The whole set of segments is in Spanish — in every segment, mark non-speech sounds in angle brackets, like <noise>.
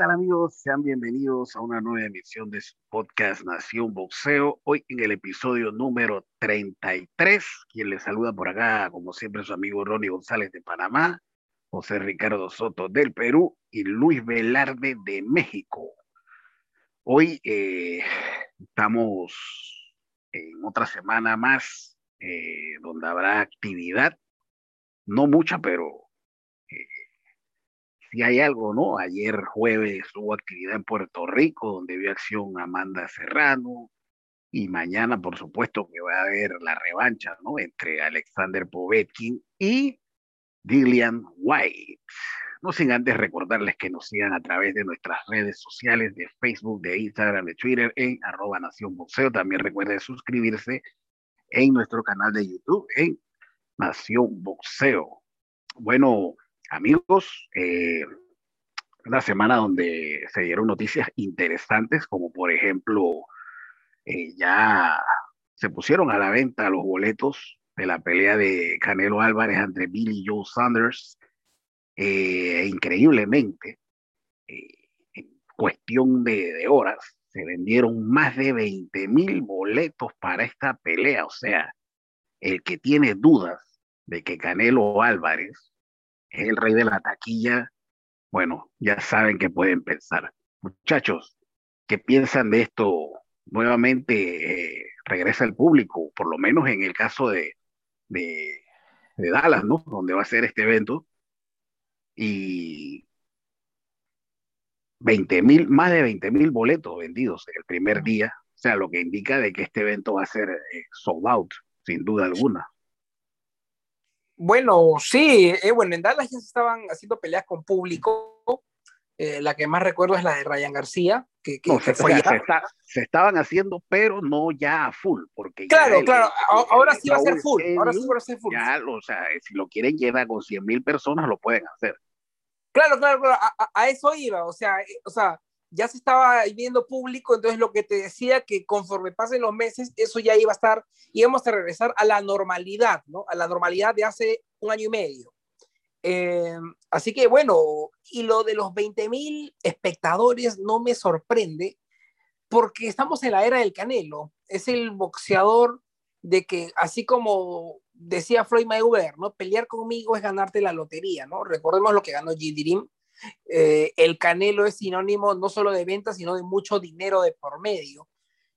¿Qué tal amigos? Sean bienvenidos a una nueva emisión de su podcast Nación Boxeo. Hoy en el episodio número 33, quien les saluda por acá, como siempre, su amigo Ronnie González de Panamá, José Ricardo Soto del Perú y Luis Velarde de México. Hoy eh, estamos en otra semana más eh, donde habrá actividad, no mucha, pero eh, si hay algo, ¿no? Ayer jueves hubo actividad en Puerto Rico, donde vio acción Amanda Serrano, y mañana, por supuesto, que va a haber la revancha, ¿no? Entre Alexander Povetkin y Dillian White. No sin antes recordarles que nos sigan a través de nuestras redes sociales de Facebook, de Instagram, de Twitter, en arroba Nación Boxeo. También recuerden suscribirse en nuestro canal de YouTube, en Nación Boxeo. Bueno, amigos, eh, una semana donde se dieron noticias interesantes, como por ejemplo, eh, ya se pusieron a la venta los boletos de la pelea de Canelo Álvarez entre Billy Joe Sanders. Eh, increíblemente, en cuestión de, horas, se vendieron más de 20 mil boletos para esta pelea. O sea, el que tiene dudas de que Canelo Álvarez es el rey de la taquilla, bueno, ya saben que pueden pensar. Muchachos, ¿qué piensan de esto? Nuevamente eh, regresa el público, por lo menos en el caso de, de, Dallas, ¿no? Donde va a ser este evento. Y 20 mil, más de 20 mil boletos vendidos en el primer día, o sea, lo que indica de que este evento va a ser eh, sold out, sin duda alguna. Bueno, sí, eh, bueno, en Dallas ya se estaban haciendo peleas con público. Eh, la que más recuerdo es la de Ryan García, que, que, no, se, fue se, está, se, estaban haciendo, pero no ya a full, porque claro, el, claro, el, ahora sí va a ser full, ahora sí va a ser full. Ya, o sea, si lo quieren llevar con 100 mil personas, lo pueden hacer. Claro, claro, claro, a, a, eso iba, o sea, eh, o sea, ya se estaba viendo público, entonces lo que te decía que conforme pasen los meses, eso ya iba a estar, íbamos a regresar a la normalidad, ¿no? A la normalidad de hace un año y medio. Eh, así que bueno, y lo de los 20 mil espectadores no me sorprende, porque estamos en la era del Canelo. Es el boxeador de que, así como decía Floyd Mayweather, ¿no? Pelear conmigo es ganarte la lotería, ¿no? Recordemos lo que ganó G. Dream eh, el Canelo es sinónimo no solo de ventas, sino de mucho dinero de por medio.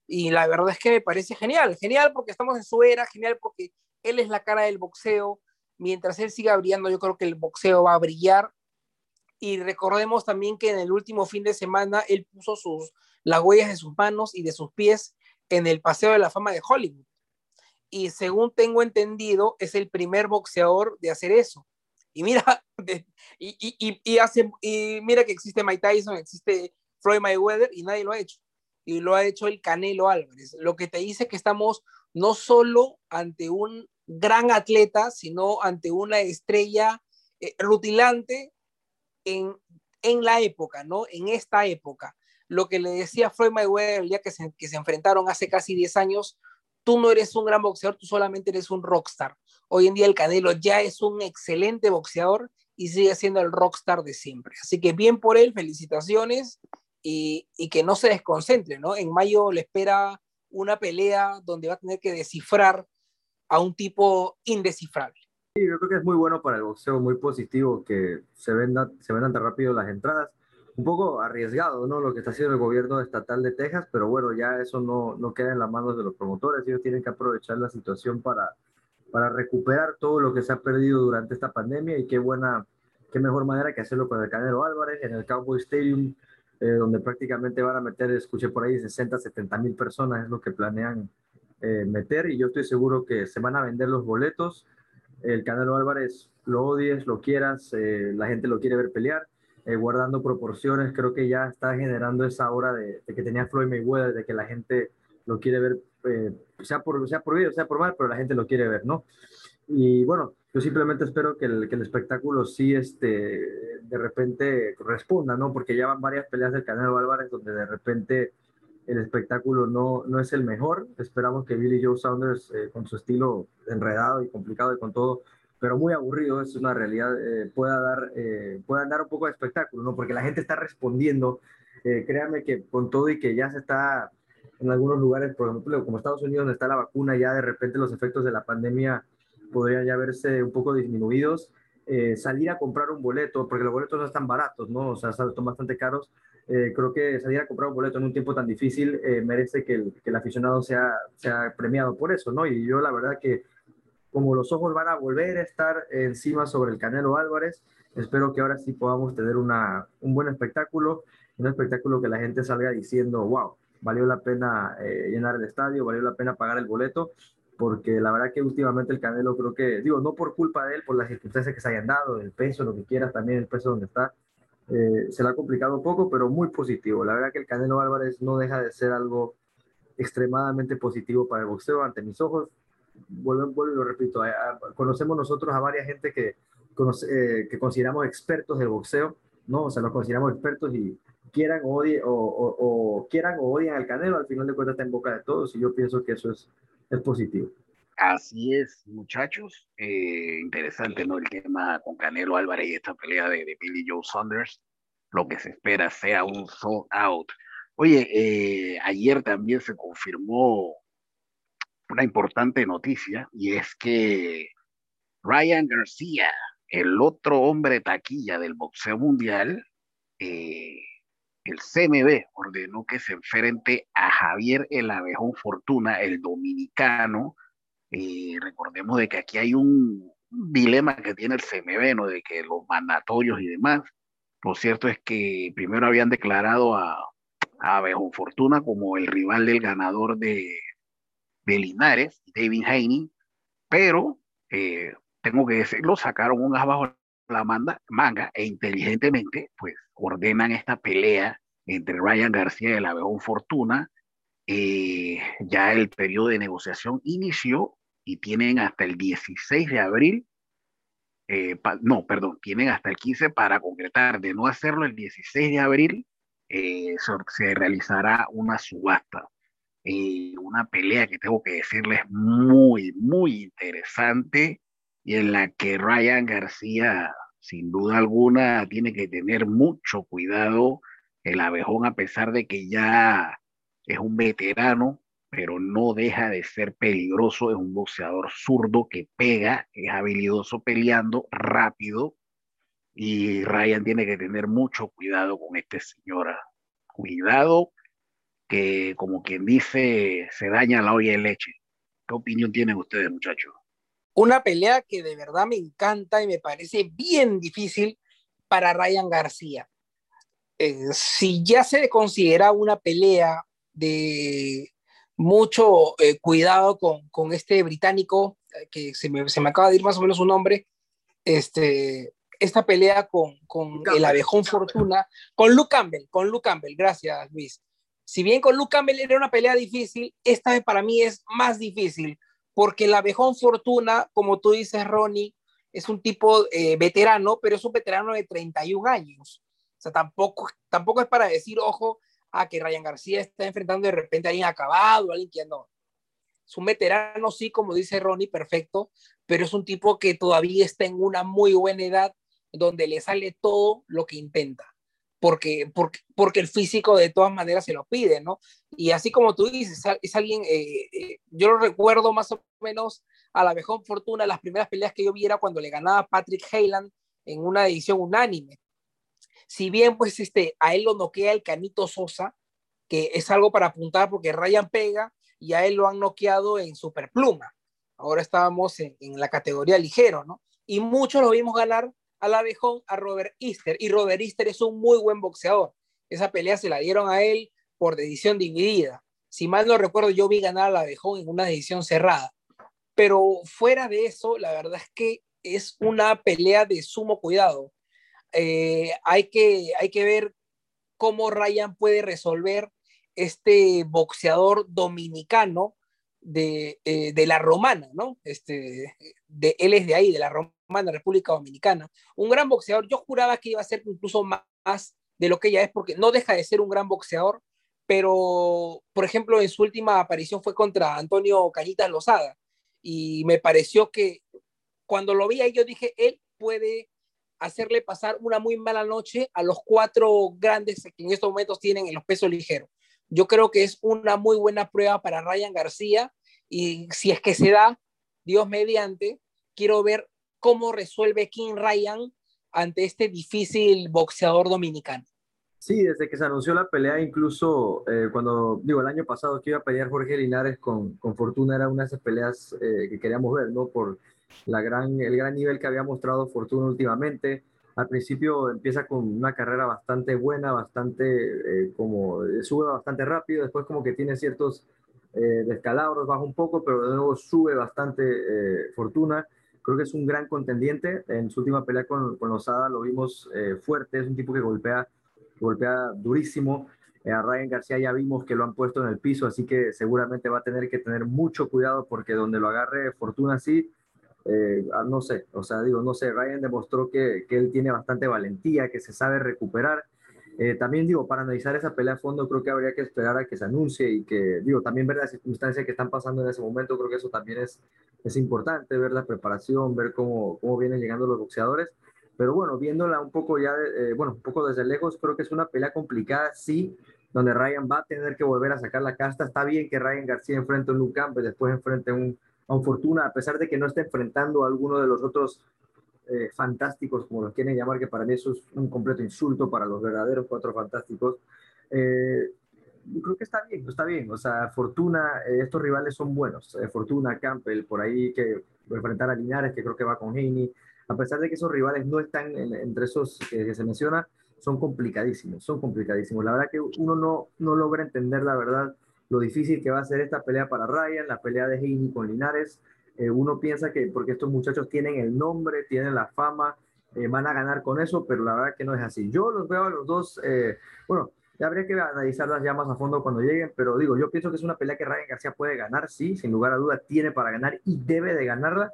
Y la verdad es que me parece genial, genial porque estamos en su era, genial porque él es la cara del boxeo. Mientras él siga brillando, yo creo que el boxeo va a brillar. Y recordemos también que en el último fin de semana él puso sus, las huellas de sus manos y de sus pies en el Paseo de la Fama de Hollywood. Y según tengo entendido, es el primer boxeador de hacer eso. Y mira, <laughs> y, y, hace, y mira que existe Mike Tyson, existe Floyd Mayweather y nadie lo ha hecho. Y lo ha hecho el Canelo Álvarez. Lo que te dice que estamos no solo ante un gran atleta, sino ante una estrella eh, rutilante en, en la época, ¿no? En esta época. Lo que le decía Floyd Mayweather el día que se, que se enfrentaron hace casi 10 años, tú no eres un gran boxeador, tú solamente eres un rockstar. Hoy en día el Canelo ya es un excelente boxeador y sigue siendo el rockstar de siempre. Así que bien por él, felicitaciones y, que no se desconcentre, ¿no? En mayo le espera una pelea donde va a tener que descifrar a un tipo indescifrable. Sí, yo creo que es muy bueno para el boxeo, muy positivo que se se vendan tan rápido las entradas. Un poco arriesgado, ¿no? Lo que está haciendo el gobierno estatal de Texas, pero bueno, ya eso no, no queda en las manos de los promotores. Ellos tienen que aprovechar la situación para, para recuperar todo lo que se ha perdido durante esta pandemia y qué buena, qué mejor manera que hacerlo con el Canelo Álvarez en el Cowboy Stadium, eh, donde prácticamente van a meter, escuché por ahí, 60, 70 mil personas es lo que planean eh, meter y yo estoy seguro que se van a vender los boletos. El Canelo Álvarez, lo odies, lo quieras, eh, la gente lo quiere ver pelear. Eh, guardando proporciones, creo que ya está generando esa hora de, que tenía Floyd Mayweather, de que la gente lo quiere ver eh, sea, por, sea por bien, sea por mal, pero la gente lo quiere ver, ¿no? Y bueno, yo simplemente espero que el, que el espectáculo sí, este, de repente responda, ¿no? Porque ya van varias peleas del Canelo Álvarez donde de repente el espectáculo no, no es el mejor. Esperamos que Billy Joe Saunders, eh, con su estilo enredado y complicado y con todo, pero muy aburrido, es una realidad, eh, pueda, dar, eh, pueda dar un poco de espectáculo, ¿no? Porque la gente está respondiendo, eh, créanme que con todo y que ya se está en algunos lugares, por ejemplo, como Estados Unidos, donde está la vacuna, ya de repente los efectos de la pandemia podrían ya verse un poco disminuidos. Eh, salir a comprar un boleto, porque los boletos no están baratos, ¿no? O sea, son bastante caros. Eh, creo que salir a comprar un boleto en un tiempo tan difícil eh, merece que el, que el, aficionado sea, sea premiado por eso, ¿no? Y yo la verdad que como los ojos van a volver a estar encima sobre el Canelo Álvarez, espero que ahora sí podamos tener una, un buen espectáculo, un espectáculo que la gente salga diciendo, wow, valió la pena llenar el estadio, valió la pena pagar el boleto porque la verdad que últimamente el Canelo creo que, digo, no por culpa de él, por las circunstancias que se hayan dado, el peso, lo que quieras, también el peso donde está, eh, se le ha complicado un poco, pero muy positivo. La verdad que el Canelo Álvarez no deja de ser algo extremadamente positivo para el boxeo ante mis ojos. Vuelvo, vuelvo y lo repito, conocemos nosotros a varias gente que, eh, que consideramos expertos del boxeo, ¿no? O sea, los consideramos expertos y quieran o, odien, o, o, o quieran o odian al Canelo, al final de cuentas está en boca de todos y yo pienso que eso es es positivo. Así es, muchachos. Eh, interesante, ¿no? El tema con Canelo Álvarez y esta pelea de, de, Billy Joe Saunders. Lo que se espera sea un sold out. Oye, eh, ayer también se confirmó una importante noticia y es que Ryan García, el otro hombre taquilla del boxeo mundial, eh, el CMB ordenó que se enfrente a Javier El Abejón Fortuna, el dominicano. Eh, recordemos de que aquí hay un, dilema que tiene el CMB, ¿no? De que los mandatorios y demás. Lo cierto es que primero habían declarado a, a Abejón Fortuna como el rival del ganador de, de Linares, David Haney, pero eh, tengo que decirlo, sacaron un as bajo la manga e inteligentemente, pues ordenan esta pelea entre Ryan García y el Abeón Fortuna. Eh, ya el periodo de negociación inició y tienen hasta el 16 de abril, eh, no, perdón, tienen hasta el 15 para concretar. De no hacerlo el 16 de abril, se, realizará una subasta. Una pelea que tengo que decirles muy, muy interesante y en la que Ryan García, sin duda alguna, tiene que tener mucho cuidado. El abejón, a pesar de que ya es un veterano, pero no deja de ser peligroso, es un boxeador zurdo que pega, es habilidoso peleando, rápido, y Ryan tiene que tener mucho cuidado con este señor. Cuidado que, como quien dice, se daña la olla de leche. ¿Qué opinión tienen ustedes, muchachos? una pelea que de verdad me encanta y me parece bien difícil para Ryan García. Eh, si ya se considera una pelea de mucho eh, cuidado con, con, este británico, eh, que se me, se me, acaba de ir más o menos su nombre, este, esta pelea con, con el abejón Fortuna, con Luke Campbell, con Luke Campbell, gracias Luis. Si bien con Luke Campbell era una pelea difícil, esta vez para mí es más difícil, porque el abejón Fortuna, como tú dices, Ronnie, es un tipo eh, veterano, pero es un veterano de 31 años. O sea, tampoco, tampoco es para decir, ojo, a que Ryan García está enfrentando de repente a alguien acabado, alguien que no. Es un veterano, sí, como dice Ronnie, perfecto, pero es un tipo que todavía está en una muy buena edad, donde le sale todo lo que intenta porque, porque, porque el físico de todas maneras se lo pide, ¿no? Y así como tú dices, es alguien, eh, eh, yo lo recuerdo más o menos a la mejor fortuna, las primeras peleas que yo vi era cuando le ganaba Patrick Heyland en una edición unánime. Si bien, pues, este, a él lo noquea el Canito Sosa, que es algo para apuntar porque Ryan pega y a él lo han noqueado en superpluma. Ahora estábamos en, en la categoría ligero, ¿no? Y muchos lo vimos ganar al abejón a Robert Easter y Robert Easter es un muy buen boxeador. Esa pelea se la dieron a él por decisión dividida. Si mal no recuerdo, yo vi ganar al abejón en una decisión cerrada. Pero fuera de eso, la verdad es que es una pelea de sumo cuidado. Eh, hay, que, hay que ver cómo Ryan puede resolver este boxeador dominicano de, eh, de, la romana, ¿no? Este, de, él es de ahí, de la romana, República Dominicana. Un gran boxeador. Yo juraba que iba a ser incluso más de lo que ella es, porque no deja de ser un gran boxeador, pero, por ejemplo, en su última aparición fue contra Antonio Cañitas Lozada, y me pareció que cuando lo vi ahí, yo dije, él puede hacerle pasar una muy mala noche a los cuatro grandes que en estos momentos tienen en los pesos ligeros. Yo creo que es una muy buena prueba para Ryan García y si es que se da, Dios mediante, quiero ver cómo resuelve King Ryan ante este difícil boxeador dominicano. Sí, desde que se anunció la pelea, incluso eh, cuando, digo, el año pasado que iba a pelear Jorge Linares con, con Fortuna, era una de esas peleas eh, que queríamos ver, ¿no? Por la gran, el gran nivel que había mostrado Fortuna últimamente. Al principio empieza con una carrera bastante buena, bastante, eh, como, sube bastante rápido, después como que tiene ciertos descalabros, baja un poco, pero de nuevo sube bastante Fortuna. Creo que es un gran contendiente. En su última pelea con, con Lozada lo vimos fuerte, es un tipo que golpea golpea durísimo. Eh, a Ryan García ya vimos que lo han puesto en el piso, así que seguramente va a tener que tener mucho cuidado porque donde lo agarre Fortuna así, eh, ah, no sé, o sea, digo, no sé, Ryan demostró que, que él tiene bastante valentía, que se sabe recuperar. Eh, también digo, para analizar esa pelea a fondo, creo que habría que esperar a que se anuncie y que, digo, también ver las circunstancias que están pasando en ese momento, creo que eso también es, es importante, ver la preparación, ver cómo, cómo vienen llegando los boxeadores. Pero bueno, viéndola un poco ya, eh, bueno, un poco desde lejos, creo que es una pelea complicada, sí, donde Ryan va a tener que volver a sacar la casta. Está bien que Ryan García enfrente a un Luke Campbell, después enfrente a un, a un Fortuna, a pesar de que no esté enfrentando a alguno de los otros eh, fantásticos, como los quieren llamar, que para mí eso es un completo insulto para los verdaderos cuatro fantásticos. Eh, creo que está bien, está bien. O sea, Fortuna, estos rivales son buenos. Fortuna, Campbell, por ahí que enfrentar a Linares, que creo que va con Haney a pesar de que esos rivales no están entre esos que, se menciona, son complicadísimos, son complicadísimos. La verdad que uno no, no logra entender la verdad lo difícil que va a ser esta pelea para Ryan, la pelea de Heini con Linares. Eh, uno piensa que porque estos muchachos tienen el nombre, tienen la fama, eh, van a ganar con eso, pero la verdad que no es así. Yo los veo a los dos, eh, bueno, ya habría que analizarlas ya más a fondo cuando lleguen, pero digo, yo pienso que es una pelea que Ryan García puede ganar, sí, sin lugar a duda tiene para ganar y debe de ganarla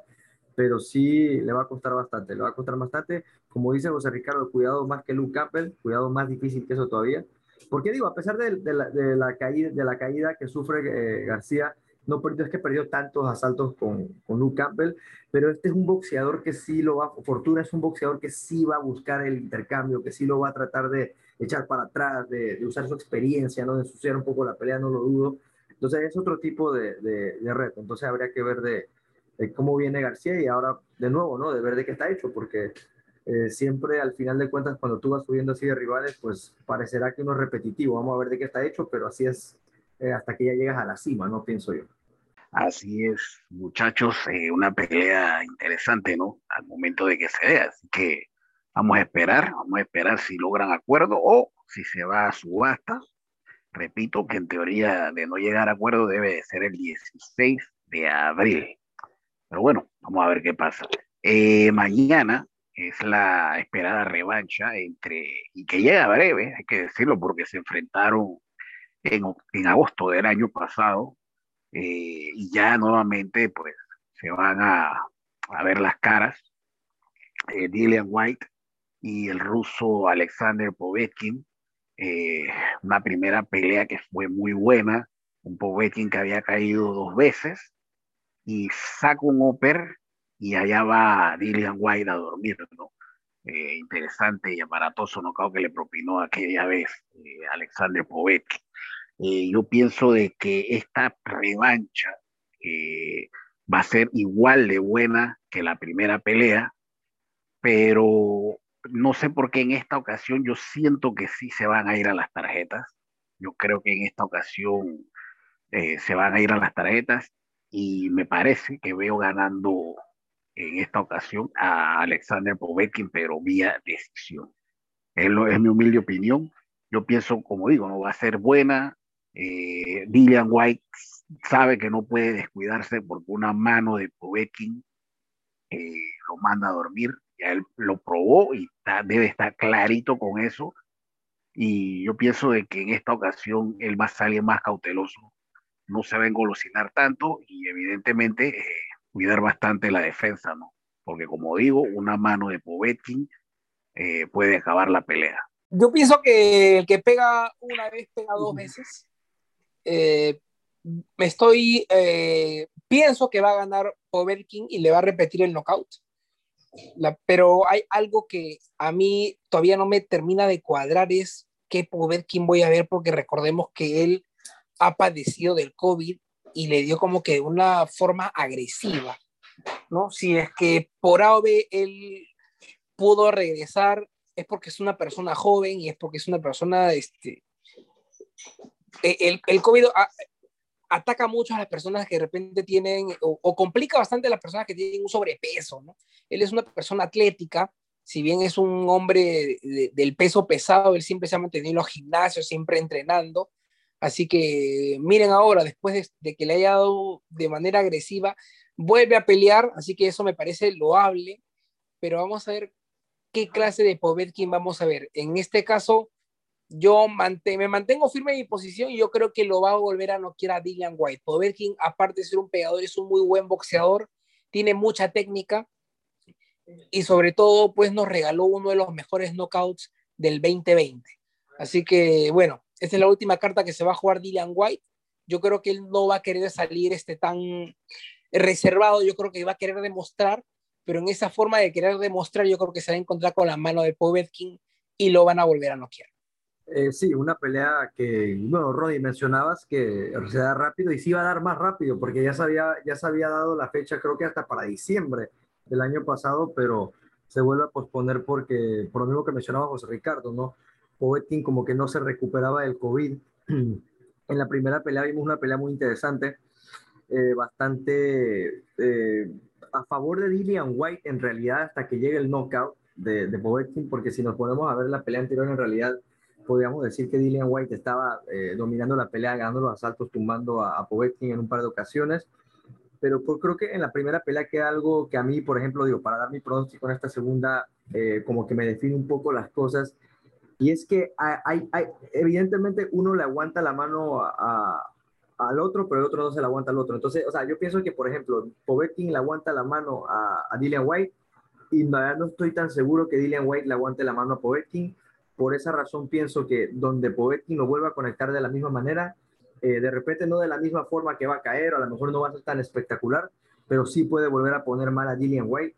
pero sí le va a costar bastante, le va a costar bastante. Como dice José Ricardo, cuidado más que Luke Campbell, cuidado más difícil que eso todavía. Porque digo, a pesar de, la, caída, de la caída que sufre eh, García, no perdió, es que perdió tantos asaltos con, con Luke Campbell, pero este es un boxeador que sí lo va, Fortuna es un boxeador que sí va a buscar el intercambio, que sí lo va a tratar de echar para atrás, de, usar su experiencia, ¿no? de ensuciar un poco la pelea, no lo dudo. Entonces es otro tipo de, de reto, entonces habría que ver de, cómo viene García y ahora de nuevo, ¿no? De ver de qué está hecho, porque eh, siempre al final de cuentas cuando tú vas subiendo así de rivales, pues parecerá que uno es repetitivo, vamos a ver de qué está hecho, pero así es eh, hasta que ya llegas a la cima, ¿no? Pienso yo. Así es, muchachos, eh, una pelea interesante, ¿no? Al momento de que se dé, así que vamos a esperar, vamos a esperar si logran acuerdo o si se va a subasta. Repito que en teoría de no llegar a acuerdo debe ser el 16 de abril. Pero bueno, vamos a ver qué pasa. Mañana es la esperada revancha entre, y que llega breve, hay que decirlo, porque se enfrentaron en, en agosto del año pasado eh, y ya nuevamente pues se van a, a ver las caras. Eh, White y el ruso Alexander Povetkin. una primera pelea que fue muy buena, un Povetkin que había caído dos veces y saca un Oper y allá va Dillian White a dormir, ¿no? Eh, interesante y aparatoso nocao que le propinó aquella vez eh, Alexander Povetkin. Eh, yo pienso de que esta revancha va a ser igual de buena que la primera pelea, pero no sé por qué en esta ocasión yo siento que sí se van a ir a las tarjetas. Yo creo que en esta ocasión se van a ir a las tarjetas y me parece que veo ganando en esta ocasión a Alexander Povetkin, pero vía decisión. Es, mi humilde opinión. Yo pienso, como digo, no va a ser buena. Eh, Dillian White sabe que no puede descuidarse porque una mano de Povetkin eh, lo manda a dormir. Ya él lo probó y debe estar clarito con eso. Y yo pienso de que en esta ocasión él va a salir más cauteloso no se va a engolosinar tanto y evidentemente eh, cuidar bastante la defensa, ¿no? Porque como digo, una mano de Povetkin eh, puede acabar la pelea. Yo pienso que el que pega una vez pega dos veces. Eh, me estoy, pienso que va a ganar Povetkin y le va a repetir el knockout. pero hay algo que a mí todavía no me termina de cuadrar es qué Povetkin voy a ver porque recordemos que él ha padecido del COVID y le dio como que de una forma agresiva, ¿no? Si es que por A él pudo regresar es porque es una persona joven y es porque es una persona, este, e, el, el COVID ataca mucho a las personas que de repente tienen, o, complica bastante a las personas que tienen un sobrepeso, ¿no? Él es una persona atlética, si bien es un hombre del peso pesado, él siempre se ha mantenido en los gimnasios, siempre entrenando, así que miren ahora, después de, que le haya dado de manera agresiva, vuelve a pelear, así que eso me parece loable, pero vamos a ver qué clase de Povetkin vamos a ver. En este caso, yo me mantengo firme en mi posición y yo creo que lo va a volver a no a Dillian White. Povetkin, aparte de ser un pegador, es un muy buen boxeador, tiene mucha técnica y sobre todo, pues nos regaló uno de los mejores knockouts del 2020. Así que, bueno, es la última carta que se va a jugar Dillian White. Yo creo que él no va a querer salir este tan reservado, yo creo que va a querer demostrar pero en esa forma de querer demostrar, yo creo que se va a encontrar con la mano de Povetkin y lo van a volver a noquear. Eh, sí, una pelea que, bueno, Roddy, mencionabas que se da rápido y sí va a dar más rápido, porque ya se, había, ya se había dado la fecha, creo que hasta para diciembre del año pasado, pero se vuelve a posponer porque, por lo mismo que mencionaba José Ricardo, ¿no? Povetkin como que no se recuperaba del COVID. <clears throat> en la primera pelea vimos una pelea muy interesante, eh, bastante eh, a favor de Dillian White en realidad hasta que llegue el knockout de, de porque si nos ponemos a ver la pelea anterior, en realidad podríamos decir que Dillian White estaba eh, dominando la pelea, ganando los asaltos, tumbando a, a, Povetkin en un par de ocasiones. Pero creo que en la primera pelea queda algo que a mí, por ejemplo, digo, para dar mi pronóstico en esta segunda, como que me define un poco las cosas. Y es que hay, hay, evidentemente uno le aguanta la mano a, al otro, pero el otro no se la aguanta al otro. Entonces, o sea, yo pienso que, por ejemplo, Povetkin le aguanta la mano a, a Dillian White y no, no estoy tan seguro que Dillian White le aguante la mano a Povetkin. Por esa razón pienso que donde Povetkin lo vuelva a conectar de la misma manera, eh, de repente no de la misma forma que va a caer, o a lo mejor no va a ser tan espectacular, pero sí puede volver a poner mal a Dillian White.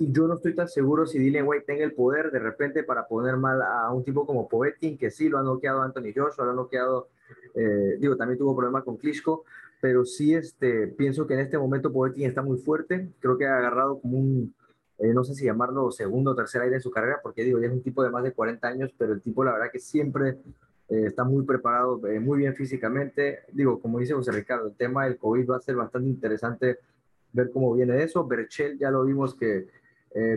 Y yo no estoy tan seguro si Dillian White tenga el poder de repente para poner mal a un tipo como Povetkin, que sí lo ha noqueado Anthony Joshua, lo ha noqueado eh, digo, también tuvo problemas con Klitschko, pero sí este, pienso que en este momento Povetkin está muy fuerte. Creo que ha agarrado como un, eh, no sé si llamarlo segundo o tercer aire en su carrera, porque digo, ya es un tipo de más de 40 años, pero el tipo la verdad que siempre eh, está muy preparado, muy bien físicamente. Digo, como dice José Ricardo, el tema del COVID va a ser bastante interesante ver cómo viene eso. Berchel ya lo vimos que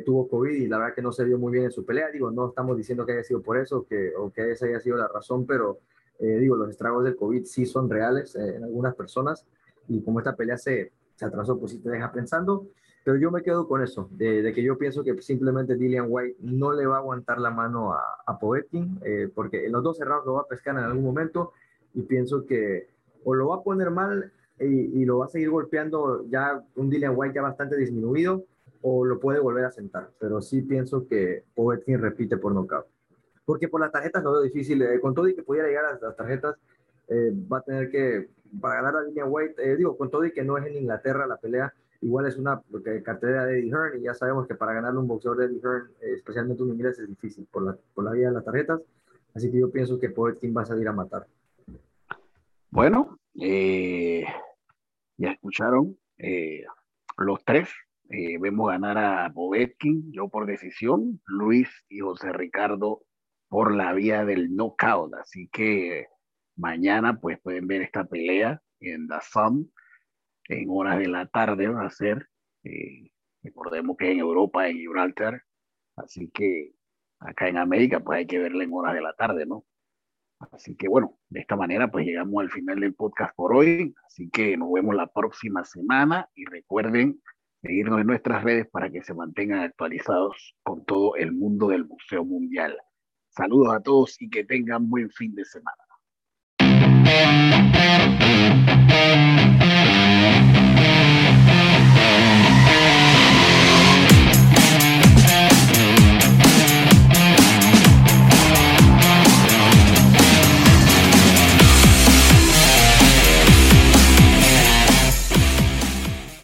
tuvo COVID y la verdad que no se vio muy bien en su pelea. Digo, no estamos diciendo que haya sido por eso que, o que esa haya sido la razón, pero eh, digo, los estragos del COVID sí son reales eh, en algunas personas y como esta pelea se, se atrasó, pues sí te deja pensando. Pero yo me quedo con eso, de, que yo pienso que simplemente Dillian White no le va a aguantar la mano a, a Povetkin, eh, porque en los dos cerrados lo va a pescar en algún momento y pienso que o lo va a poner mal y, y lo va a seguir golpeando ya un Dillian White ya bastante disminuido, o lo puede volver a sentar. Pero sí pienso que Povetkin repite por nocaut porque por las tarjetas lo veo difícil. Eh, con todo y que pudiera llegar a las tarjetas, eh, va a tener que, para ganar la línea White, eh, digo, con todo y que no es en Inglaterra la pelea, igual es una cartera de Eddie Hearn y ya sabemos que para ganarle un boxeador de Eddie Hearn, especialmente un inglés, es difícil por la, por la vía de las tarjetas. Así que yo pienso que Povetkin va a salir a matar. Bueno, ya escucharon los tres. Vemos ganar a Povetkin, yo por decisión, Luis y José Ricardo por la vía del knockout. Así que mañana pues pueden ver esta pelea en The Sun en horas de la tarde va a ser. Eh, recordemos que en Europa, en Gibraltar. Así que acá en América pues hay que verla en horas de la tarde, ¿no? Así que bueno, de esta manera pues llegamos al final del podcast por hoy. Así que nos vemos la próxima semana y recuerden seguirnos en nuestras redes para que se mantengan actualizados con todo el mundo del Museo Mundial. Saludos a todos y que tengan buen fin de semana.